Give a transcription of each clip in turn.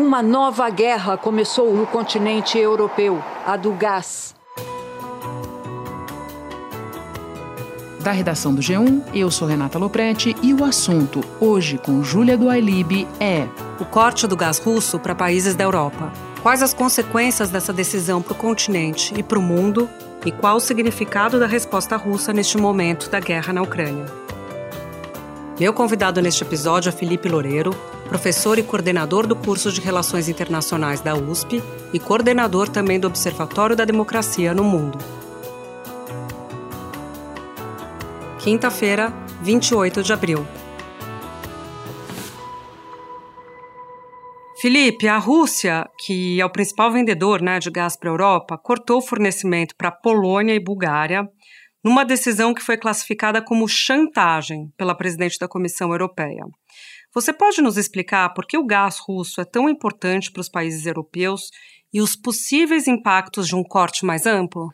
Uma nova guerra começou no continente europeu, a do gás. Da redação do G1, eu sou Renata Loprete e o assunto, hoje com Júlia do Ailib, é o corte do gás russo para países da Europa. Quais as consequências dessa decisão para o continente e para o mundo? E qual o significado da resposta russa neste momento da guerra na Ucrânia? Meu convidado neste episódio é Felipe Loureiro, professor e coordenador do curso de Relações Internacionais da USP e coordenador também do Observatório da Democracia no Mundo. Quinta-feira, 28 de abril. Felipe, a Rússia, que é o principal vendedor né, de gás para a Europa, cortou o fornecimento para Polônia e Bulgária numa decisão que foi classificada como chantagem pela presidente da Comissão Europeia. Você pode nos explicar por que o gás russo é tão importante para os países europeus e os possíveis impactos de um corte mais amplo?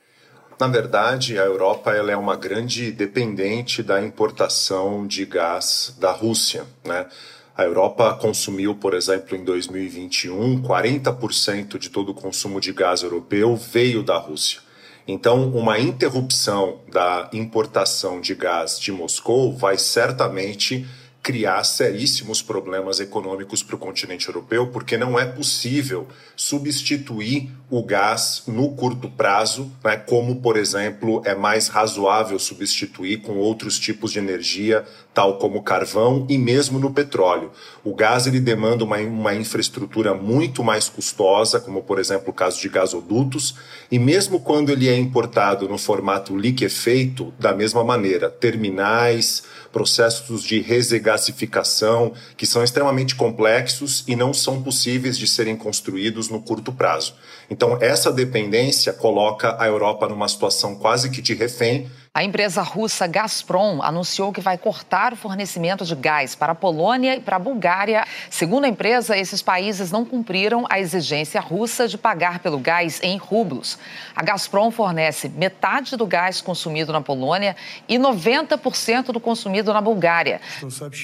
Na verdade, a Europa ela é uma grande dependente da importação de gás da Rússia. Né? A Europa consumiu, por exemplo, em 2021, 40% de todo o consumo de gás europeu veio da Rússia. Então, uma interrupção da importação de gás de Moscou vai certamente criar seríssimos problemas econômicos para o continente europeu, porque não é possível substituir o gás no curto prazo, né, como, por exemplo, é mais razoável substituir com outros tipos de energia, tal como carvão e mesmo no petróleo. O gás ele demanda uma, uma infraestrutura muito mais custosa, como, por exemplo, o caso de gasodutos, e mesmo quando ele é importado no formato liquefeito, da mesma maneira, terminais, processos de resegasificação que são extremamente complexos e não são possíveis de serem construídos no curto prazo. Então, essa dependência coloca a Europa numa situação quase que de refém a empresa russa Gazprom anunciou que vai cortar o fornecimento de gás para a Polônia e para a Bulgária. Segundo a empresa, esses países não cumpriram a exigência russa de pagar pelo gás em rublos. A Gazprom fornece metade do gás consumido na Polônia e 90% do consumido na Bulgária.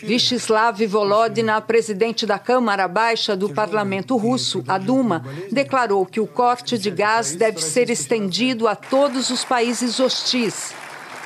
Vyacheslav Volodina, presidente da Câmara Baixa do Parlamento Russo, a Duma, declarou que o corte de gás deve ser estendido a todos os países hostis.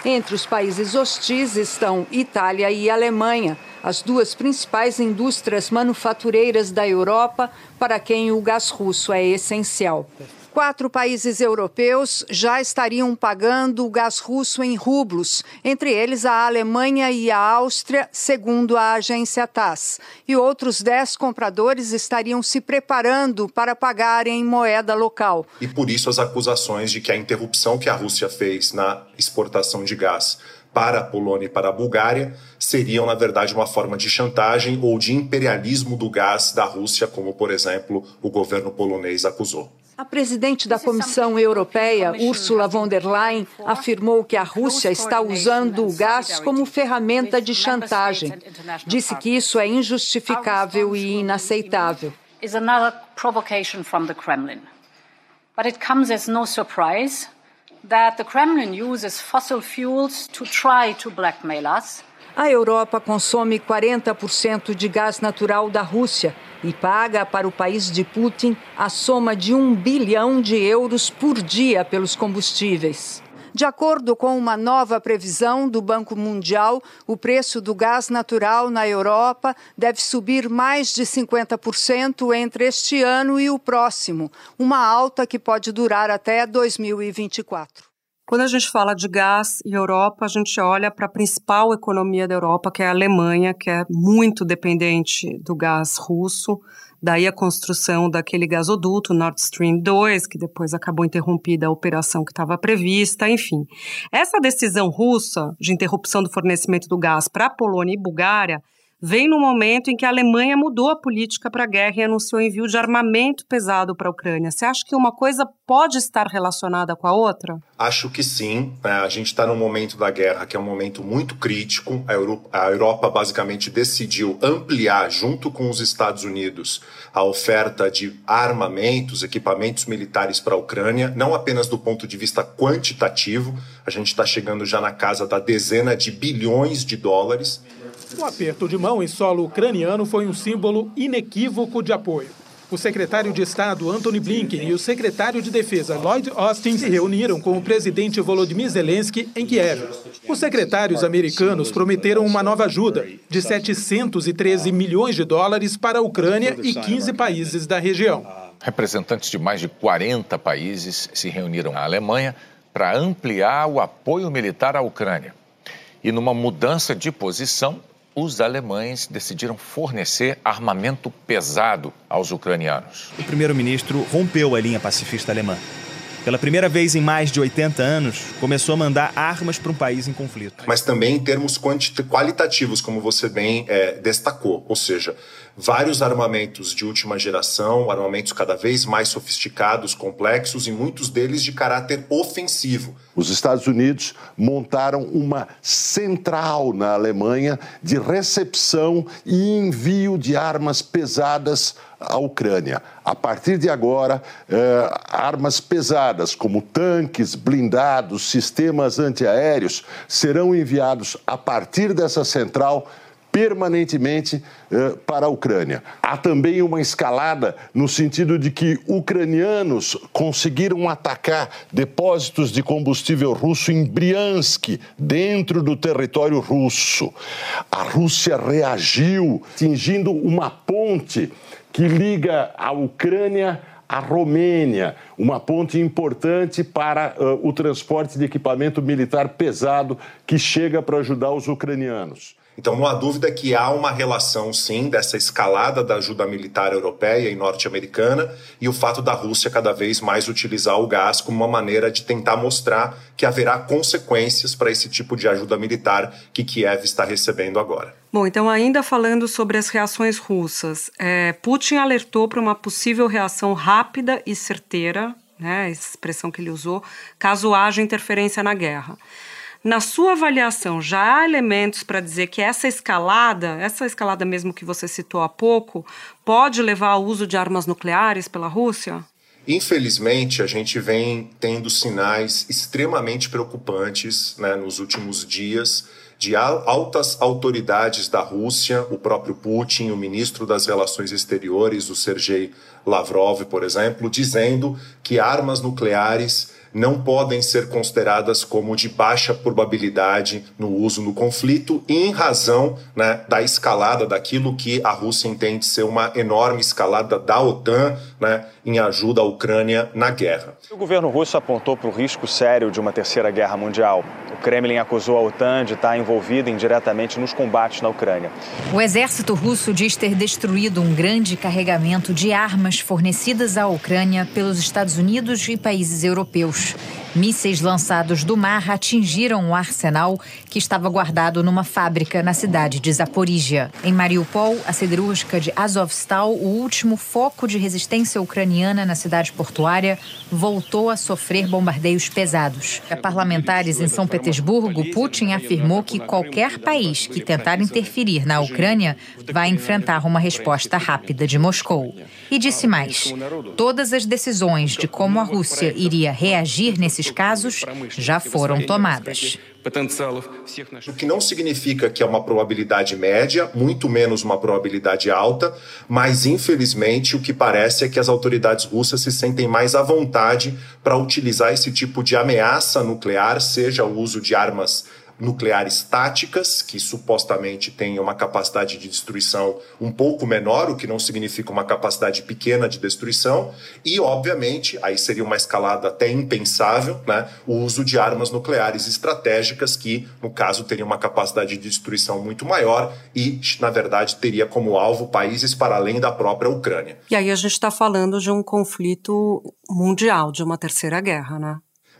Entre os países hostis estão Itália e Alemanha, as duas principais indústrias manufatureiras da Europa, para quem o gás russo é essencial quatro países europeus já estariam pagando o gás russo em rublos, entre eles a Alemanha e a Áustria, segundo a agência TASS. E outros dez compradores estariam se preparando para pagar em moeda local. E por isso as acusações de que a interrupção que a Rússia fez na exportação de gás para a Polônia e para a Bulgária seriam, na verdade, uma forma de chantagem ou de imperialismo do gás da Rússia, como, por exemplo, o governo polonês acusou. A presidente da Comissão Europeia, Ursula von der Leyen, afirmou que a Rússia está usando o gás como ferramenta de chantagem. Disse que isso é injustificável e inaceitável. Kremlin. A Europa consome 40% de gás natural da Rússia e paga para o país de Putin a soma de um bilhão de euros por dia pelos combustíveis. De acordo com uma nova previsão do Banco Mundial, o preço do gás natural na Europa deve subir mais de 50% entre este ano e o próximo, uma alta que pode durar até 2024. Quando a gente fala de gás e Europa, a gente olha para a principal economia da Europa, que é a Alemanha, que é muito dependente do gás russo. Daí a construção daquele gasoduto Nord Stream 2, que depois acabou interrompida a operação que estava prevista, enfim. Essa decisão russa de interrupção do fornecimento do gás para a Polônia e Bulgária vem no momento em que a Alemanha mudou a política para a guerra e anunciou envio de armamento pesado para a Ucrânia. Você acha que uma coisa pode estar relacionada com a outra? Acho que sim. É, a gente está num momento da guerra que é um momento muito crítico. A Europa, a Europa basicamente decidiu ampliar, junto com os Estados Unidos, a oferta de armamentos, equipamentos militares para a Ucrânia, não apenas do ponto de vista quantitativo. A gente está chegando já na casa da dezena de bilhões de dólares o aperto de mão em solo ucraniano foi um símbolo inequívoco de apoio. O secretário de Estado Antony Blinken e o secretário de Defesa Lloyd Austin se reuniram com o presidente Volodymyr Zelensky em Kiev. Os secretários americanos prometeram uma nova ajuda de 713 milhões de dólares para a Ucrânia e 15 países da região. Representantes de mais de 40 países se reuniram na Alemanha para ampliar o apoio militar à Ucrânia. E numa mudança de posição, os alemães decidiram fornecer armamento pesado aos ucranianos. O primeiro-ministro rompeu a linha pacifista alemã. Pela primeira vez em mais de 80 anos, começou a mandar armas para um país em conflito. Mas também em termos qualitativos, como você bem é, destacou. Ou seja, vários armamentos de última geração, armamentos cada vez mais sofisticados, complexos e muitos deles de caráter ofensivo. Os Estados Unidos montaram uma central na Alemanha de recepção e envio de armas pesadas à Ucrânia. A partir de agora, eh, armas pesadas como tanques, blindados, sistemas antiaéreos serão enviados a partir dessa central permanentemente eh, para a Ucrânia. Há também uma escalada no sentido de que ucranianos conseguiram atacar depósitos de combustível russo em Briansk, dentro do território russo. A Rússia reagiu, atingindo uma ponte que liga a Ucrânia à Romênia, uma ponte importante para uh, o transporte de equipamento militar pesado que chega para ajudar os ucranianos. Então não há dúvida que há uma relação, sim, dessa escalada da ajuda militar europeia e norte-americana e o fato da Rússia cada vez mais utilizar o gás como uma maneira de tentar mostrar que haverá consequências para esse tipo de ajuda militar que Kiev está recebendo agora. Bom, então, ainda falando sobre as reações russas, é, Putin alertou para uma possível reação rápida e certeira, né, expressão que ele usou, caso haja interferência na guerra. Na sua avaliação, já há elementos para dizer que essa escalada, essa escalada mesmo que você citou há pouco, pode levar ao uso de armas nucleares pela Rússia? Infelizmente, a gente vem tendo sinais extremamente preocupantes né, nos últimos dias de altas autoridades da Rússia, o próprio Putin, o ministro das Relações Exteriores, o Sergei Lavrov, por exemplo, dizendo que armas nucleares não podem ser consideradas como de baixa probabilidade no uso no conflito, em razão né, da escalada daquilo que a Rússia entende ser uma enorme escalada da OTAN né, em ajuda à Ucrânia na guerra. O governo russo apontou para o risco sério de uma terceira guerra mundial. O Kremlin acusou a OTAN de estar envolvida indiretamente nos combates na Ucrânia. O exército russo diz ter destruído um grande carregamento de armas fornecidas à Ucrânia pelos Estados Unidos e países europeus. Bush. Mísseis lançados do mar atingiram o arsenal que estava guardado numa fábrica na cidade de Zaporizhia. Em Mariupol, a siderúrgica de Azovstal, o último foco de resistência ucraniana na cidade portuária, voltou a sofrer bombardeios pesados. A parlamentares em São Petersburgo, Putin afirmou que qualquer país que tentar interferir na Ucrânia vai enfrentar uma resposta rápida de Moscou. E disse mais: todas as decisões de como a Rússia iria reagir nesses desses casos já foram tomadas. O que não significa que é uma probabilidade média, muito menos uma probabilidade alta, mas infelizmente o que parece é que as autoridades russas se sentem mais à vontade para utilizar esse tipo de ameaça nuclear, seja o uso de armas nucleares táticas, que supostamente têm uma capacidade de destruição um pouco menor, o que não significa uma capacidade pequena de destruição, e, obviamente, aí seria uma escalada até impensável, né, o uso de armas nucleares estratégicas, que, no caso, teriam uma capacidade de destruição muito maior e, na verdade, teria como alvo países para além da própria Ucrânia. E aí a gente está falando de um conflito mundial, de uma terceira guerra, né?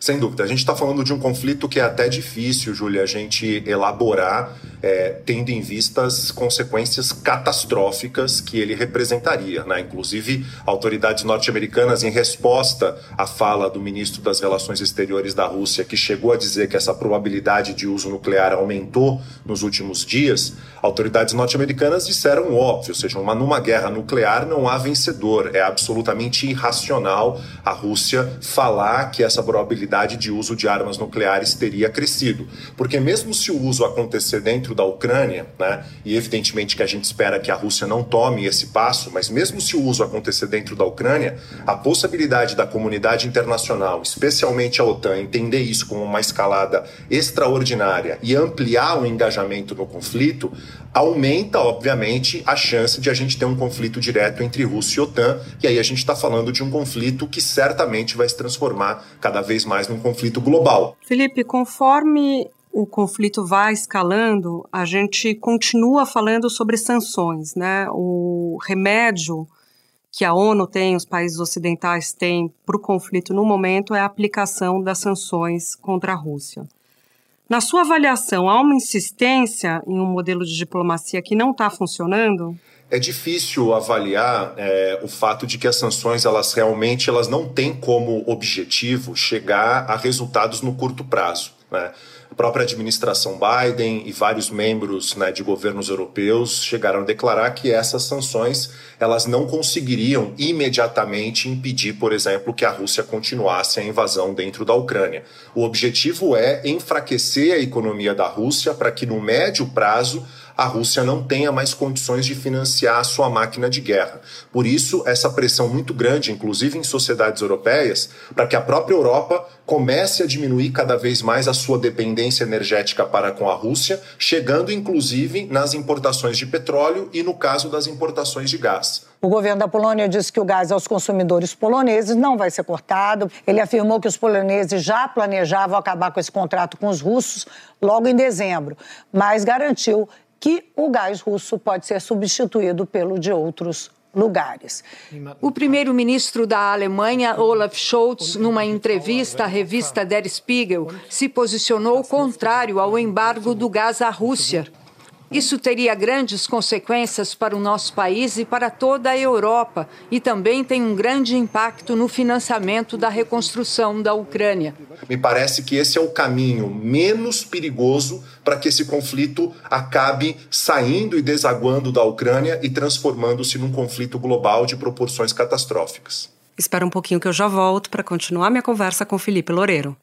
Sem dúvida. A gente está falando de um conflito que é até difícil, Júlia, a gente elaborar, é, tendo em vista as consequências catastróficas que ele representaria. Né? Inclusive, autoridades norte-americanas, em resposta à fala do ministro das Relações Exteriores da Rússia, que chegou a dizer que essa probabilidade de uso nuclear aumentou nos últimos dias, autoridades norte-americanas disseram óbvio, ou seja, uma, numa guerra nuclear não há vencedor. É absolutamente irracional a Rússia falar que essa probabilidade possibilidade de uso de armas nucleares teria crescido. Porque mesmo se o uso acontecer dentro da Ucrânia, né, e evidentemente que a gente espera que a Rússia não tome esse passo, mas mesmo se o uso acontecer dentro da Ucrânia, a possibilidade da comunidade internacional, especialmente a OTAN, entender isso como uma escalada extraordinária e ampliar o engajamento no conflito, aumenta, obviamente, a chance de a gente ter um conflito direto entre Rússia e OTAN, e aí a gente está falando de um conflito que certamente vai se transformar cada vez mais num conflito global. Felipe, conforme o conflito vai escalando, a gente continua falando sobre sanções, né? O remédio que a ONU tem, os países ocidentais têm para o conflito no momento é a aplicação das sanções contra a Rússia. Na sua avaliação, há uma insistência em um modelo de diplomacia que não está funcionando? É difícil avaliar é, o fato de que as sanções elas realmente elas não têm como objetivo chegar a resultados no curto prazo. Né? A própria administração Biden e vários membros né, de governos europeus chegaram a declarar que essas sanções elas não conseguiriam imediatamente impedir, por exemplo, que a Rússia continuasse a invasão dentro da Ucrânia. O objetivo é enfraquecer a economia da Rússia para que no médio prazo a Rússia não tenha mais condições de financiar a sua máquina de guerra. Por isso, essa pressão muito grande, inclusive em sociedades europeias, para que a própria Europa comece a diminuir cada vez mais a sua dependência energética para com a Rússia, chegando inclusive nas importações de petróleo e no caso das importações de gás. O governo da Polônia disse que o gás aos consumidores poloneses não vai ser cortado. Ele afirmou que os poloneses já planejavam acabar com esse contrato com os russos logo em dezembro, mas garantiu que o gás russo pode ser substituído pelo de outros lugares. O primeiro-ministro da Alemanha, Olaf Scholz, numa entrevista à revista Der Spiegel, se posicionou contrário ao embargo do gás à Rússia. Isso teria grandes consequências para o nosso país e para toda a Europa, e também tem um grande impacto no financiamento da reconstrução da Ucrânia. Me parece que esse é o caminho menos perigoso para que esse conflito acabe saindo e desaguando da Ucrânia e transformando-se num conflito global de proporções catastróficas. Espera um pouquinho que eu já volto para continuar minha conversa com Felipe Loureiro.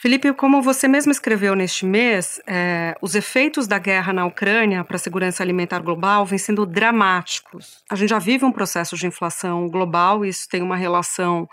Felipe, como você mesmo escreveu neste mês, é, os efeitos da guerra na Ucrânia para a segurança alimentar global vêm sendo dramáticos. A gente já vive um processo de inflação global, e isso tem uma relação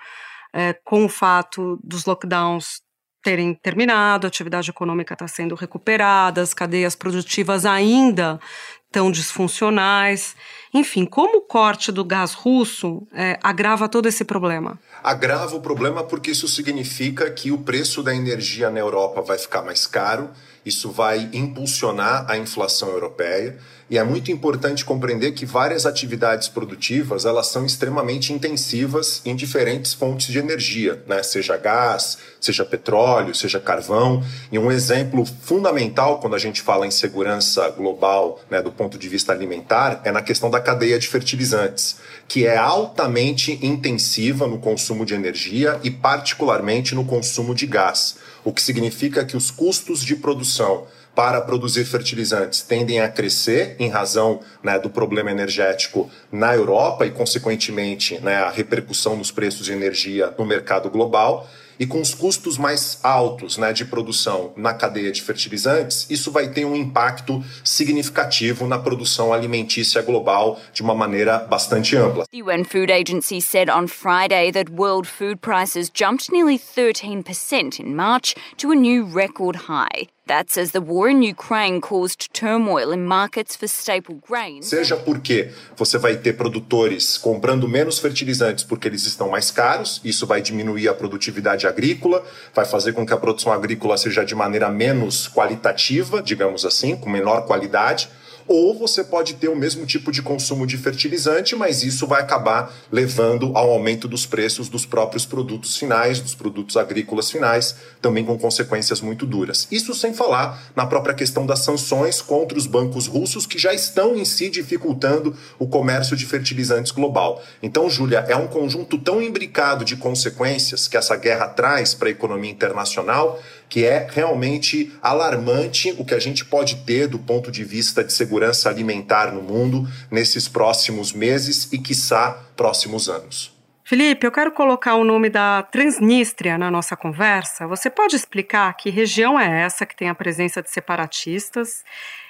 é, com o fato dos lockdowns terem terminado, a atividade econômica está sendo recuperada, as cadeias produtivas ainda estão disfuncionais. Enfim, como o corte do gás russo é, agrava todo esse problema? Agrava o problema porque isso significa que o preço da energia na Europa vai ficar mais caro, isso vai impulsionar a inflação europeia. E é muito importante compreender que várias atividades produtivas elas são extremamente intensivas em diferentes fontes de energia, né? seja gás, seja petróleo, seja carvão. E um exemplo fundamental quando a gente fala em segurança global, né, do ponto de vista alimentar, é na questão da cadeia de fertilizantes, que é altamente intensiva no consumo de energia e particularmente no consumo de gás, o que significa que os custos de produção para produzir fertilizantes tendem a crescer em razão né, do problema energético na Europa e, consequentemente, né, a repercussão nos preços de energia no mercado global. E com os custos mais altos né, de produção na cadeia de fertilizantes, isso vai ter um impacto significativo na produção alimentícia global de uma maneira bastante ampla. The UN Food Agency said on Friday that world food prices jumped nearly 13% in March to a new record high. That's as the war in Ukraine caused turmoil in markets for staple grains. Seja porque você vai ter produtores comprando menos fertilizantes porque eles estão mais caros, isso vai diminuir a produtividade agrícola, vai fazer com que a produção agrícola seja de maneira menos qualitativa, digamos assim, com menor qualidade ou você pode ter o mesmo tipo de consumo de fertilizante, mas isso vai acabar levando ao aumento dos preços dos próprios produtos finais, dos produtos agrícolas finais, também com consequências muito duras. Isso sem falar na própria questão das sanções contra os bancos russos que já estão em si dificultando o comércio de fertilizantes global. Então, Júlia, é um conjunto tão imbricado de consequências que essa guerra traz para a economia internacional que é realmente alarmante o que a gente pode ter do ponto de vista de segurança alimentar no mundo nesses próximos meses e, quiçá, próximos anos. Felipe, eu quero colocar o nome da Transnistria na nossa conversa. Você pode explicar que região é essa que tem a presença de separatistas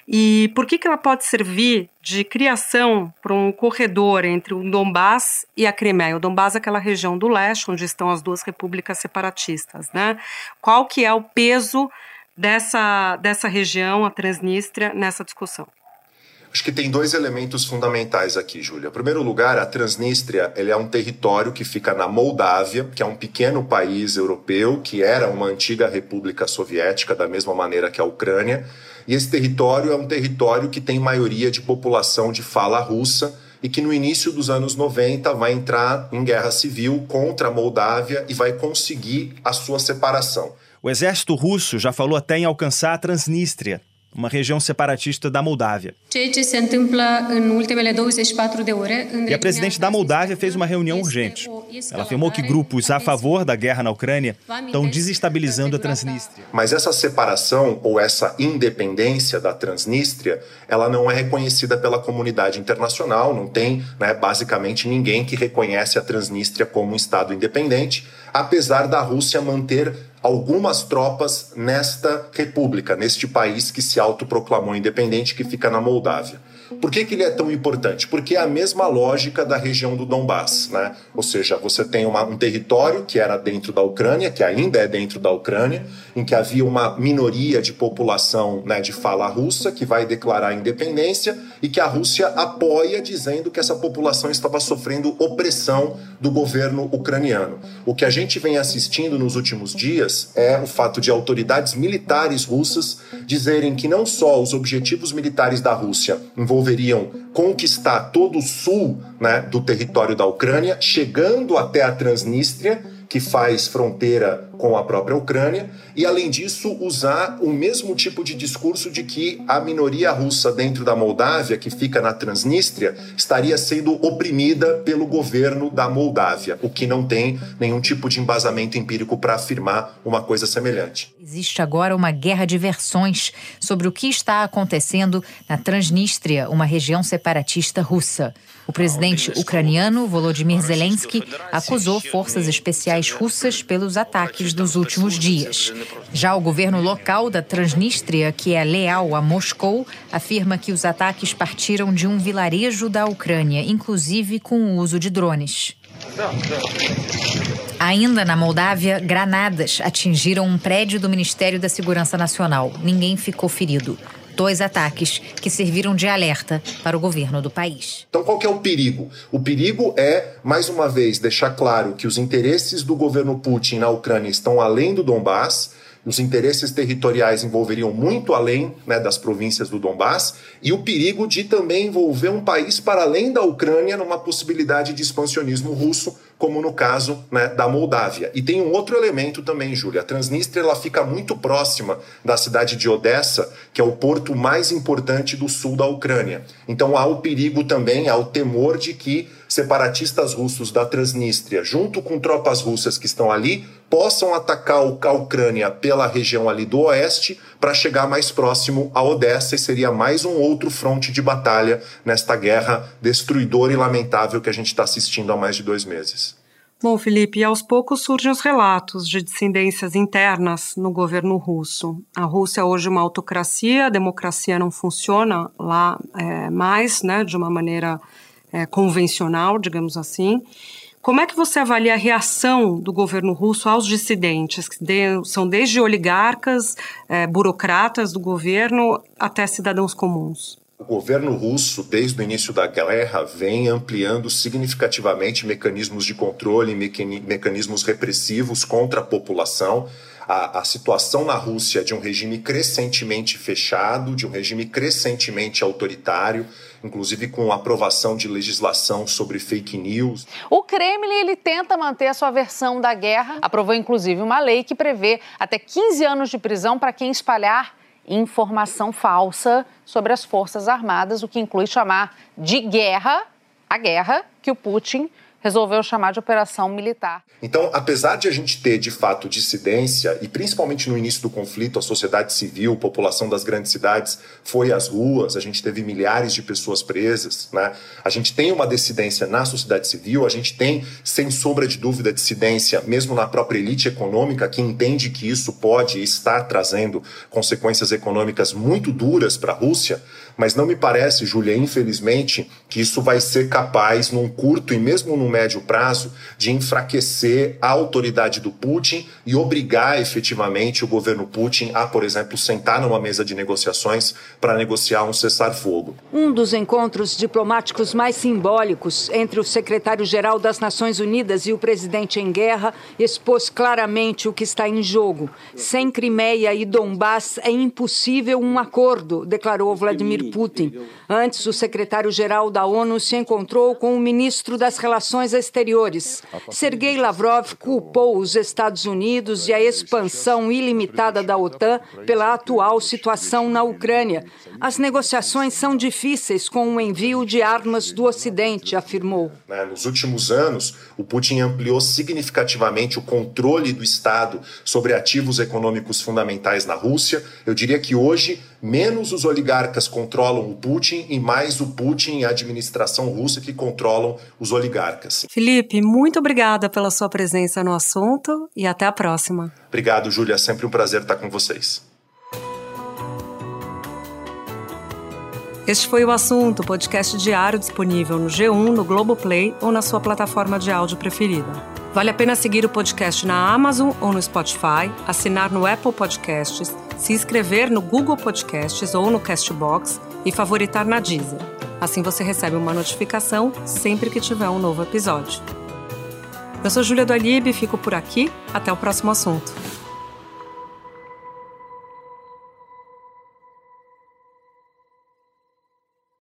e por que, que ela pode servir de criação para um corredor entre o Donbass e a Crimeia? O Donbass é aquela região do leste onde estão as duas repúblicas separatistas, né? Qual que é o peso dessa, dessa região, a Transnistria, nessa discussão? Acho que tem dois elementos fundamentais aqui, Júlia. Em primeiro lugar, a Transnistria ele é um território que fica na Moldávia, que é um pequeno país europeu que era uma antiga república soviética, da mesma maneira que a Ucrânia. E esse território é um território que tem maioria de população de fala russa e que no início dos anos 90 vai entrar em guerra civil contra a Moldávia e vai conseguir a sua separação. O exército russo já falou até em alcançar a Transnistria, uma região separatista da Moldávia. E a presidente da Moldávia fez uma reunião urgente. Ela afirmou que grupos a favor da guerra na Ucrânia estão desestabilizando a Transnistria. Mas essa separação ou essa independência da Transnistria, ela não é reconhecida pela comunidade internacional, não tem né, basicamente ninguém que reconhece a Transnistria como um Estado independente, apesar da Rússia manter algumas tropas nesta república, neste país que se autoproclamou independente, que fica na Moldávia. Por que, que ele é tão importante? Porque é a mesma lógica da região do Donbass, né? Ou seja, você tem uma, um território que era dentro da Ucrânia, que ainda é dentro da Ucrânia, em que havia uma minoria de população né, de fala russa que vai declarar independência e que a Rússia apoia, dizendo que essa população estava sofrendo opressão do governo ucraniano. O que a gente vem assistindo nos últimos dias é o fato de autoridades militares russas dizerem que não só os objetivos militares da Rússia envolveriam conquistar todo o sul né, do território da Ucrânia, chegando até a Transnistria, que faz fronteira com a própria Ucrânia, e além disso usar o mesmo tipo de discurso de que a minoria russa dentro da Moldávia, que fica na Transnistria, estaria sendo oprimida pelo governo da Moldávia, o que não tem nenhum tipo de embasamento empírico para afirmar uma coisa semelhante. Existe agora uma guerra de versões sobre o que está acontecendo na Transnistria, uma região separatista russa. O presidente ucraniano Volodymyr Zelensky acusou forças especiais russas pelos ataques dos últimos dias. Já o governo local da Transnistria, que é leal a Moscou, afirma que os ataques partiram de um vilarejo da Ucrânia, inclusive com o uso de drones. Ainda na Moldávia, granadas atingiram um prédio do Ministério da Segurança Nacional. Ninguém ficou ferido. Dois ataques que serviram de alerta para o governo do país. Então, qual é o perigo? O perigo é, mais uma vez, deixar claro que os interesses do governo Putin na Ucrânia estão além do Donbass os interesses territoriais envolveriam muito além né, das províncias do Donbass e o perigo de também envolver um país para além da Ucrânia numa possibilidade de expansionismo russo, como no caso né, da Moldávia. E tem um outro elemento também, Júlia. A Transnistria ela fica muito próxima da cidade de Odessa, que é o porto mais importante do sul da Ucrânia. Então há o perigo também, há o temor de que separatistas russos da Transnistria, junto com tropas russas que estão ali, possam atacar a Ucrânia pela região ali do oeste para chegar mais próximo a Odessa e seria mais um outro fronte de batalha nesta guerra destruidora e lamentável que a gente está assistindo há mais de dois meses. Bom, Felipe, aos poucos surgem os relatos de dissidências internas no governo russo. A Rússia é hoje uma autocracia, a democracia não funciona lá é, mais, né, de uma maneira é, convencional, digamos assim. Como é que você avalia a reação do governo russo aos dissidentes, que de, são desde oligarcas, é, burocratas do governo até cidadãos comuns? O governo russo, desde o início da guerra, vem ampliando significativamente mecanismos de controle, mecanismos repressivos contra a população. A, a, situação na Rússia de um regime crescentemente fechado, de um regime crescentemente autoritário, inclusive com aprovação de legislação sobre fake news. O Kremlin ele tenta manter a sua versão da guerra, aprovou inclusive uma lei que prevê até 15 anos de prisão para quem espalhar informação falsa sobre as Forças Armadas, o que inclui chamar de guerra a guerra que o Putin resolveu chamar de operação militar. Então, apesar de a gente ter de fato dissidência, e principalmente no início do conflito, a sociedade civil, a população das grandes cidades foi às ruas, a gente teve milhares de pessoas presas, né? a gente tem uma dissidência na sociedade civil, a gente tem, sem sombra de dúvida, dissidência mesmo na própria elite econômica, que entende que isso pode estar trazendo consequências econômicas muito duras para a Rússia. Mas não me parece, Júlia, infelizmente, que isso vai ser capaz, num curto e mesmo num médio prazo, de enfraquecer a autoridade do Putin e obrigar efetivamente o governo Putin a, por exemplo, sentar numa mesa de negociações para negociar um cessar-fogo. Um dos encontros diplomáticos mais simbólicos entre o secretário-geral das Nações Unidas e o presidente em guerra expôs claramente o que está em jogo. Sem Crimeia e Donbass é impossível um acordo, declarou Vladimir Putin. Antes, o secretário-geral da ONU se encontrou com o ministro das Relações Exteriores. Sergei Lavrov culpou os Estados Unidos e a expansão ilimitada da OTAN pela atual situação na Ucrânia. As negociações são difíceis com o envio de armas do Ocidente, afirmou. Né, nos últimos anos, o Putin ampliou significativamente o controle do Estado sobre ativos econômicos fundamentais na Rússia. Eu diria que hoje menos os oligarcas controlam o Putin e mais o Putin e a administração russa que controlam os oligarcas. Felipe, muito obrigada pela sua presença no assunto e até a próxima. Obrigado, Júlia. Sempre um prazer estar com vocês. Este foi o assunto, podcast diário disponível no G1, no Globoplay ou na sua plataforma de áudio preferida. Vale a pena seguir o podcast na Amazon ou no Spotify, assinar no Apple Podcasts, se inscrever no Google Podcasts ou no Castbox e favoritar na Deezer. Assim você recebe uma notificação sempre que tiver um novo episódio. Eu sou Júlia do e fico por aqui. Até o próximo assunto.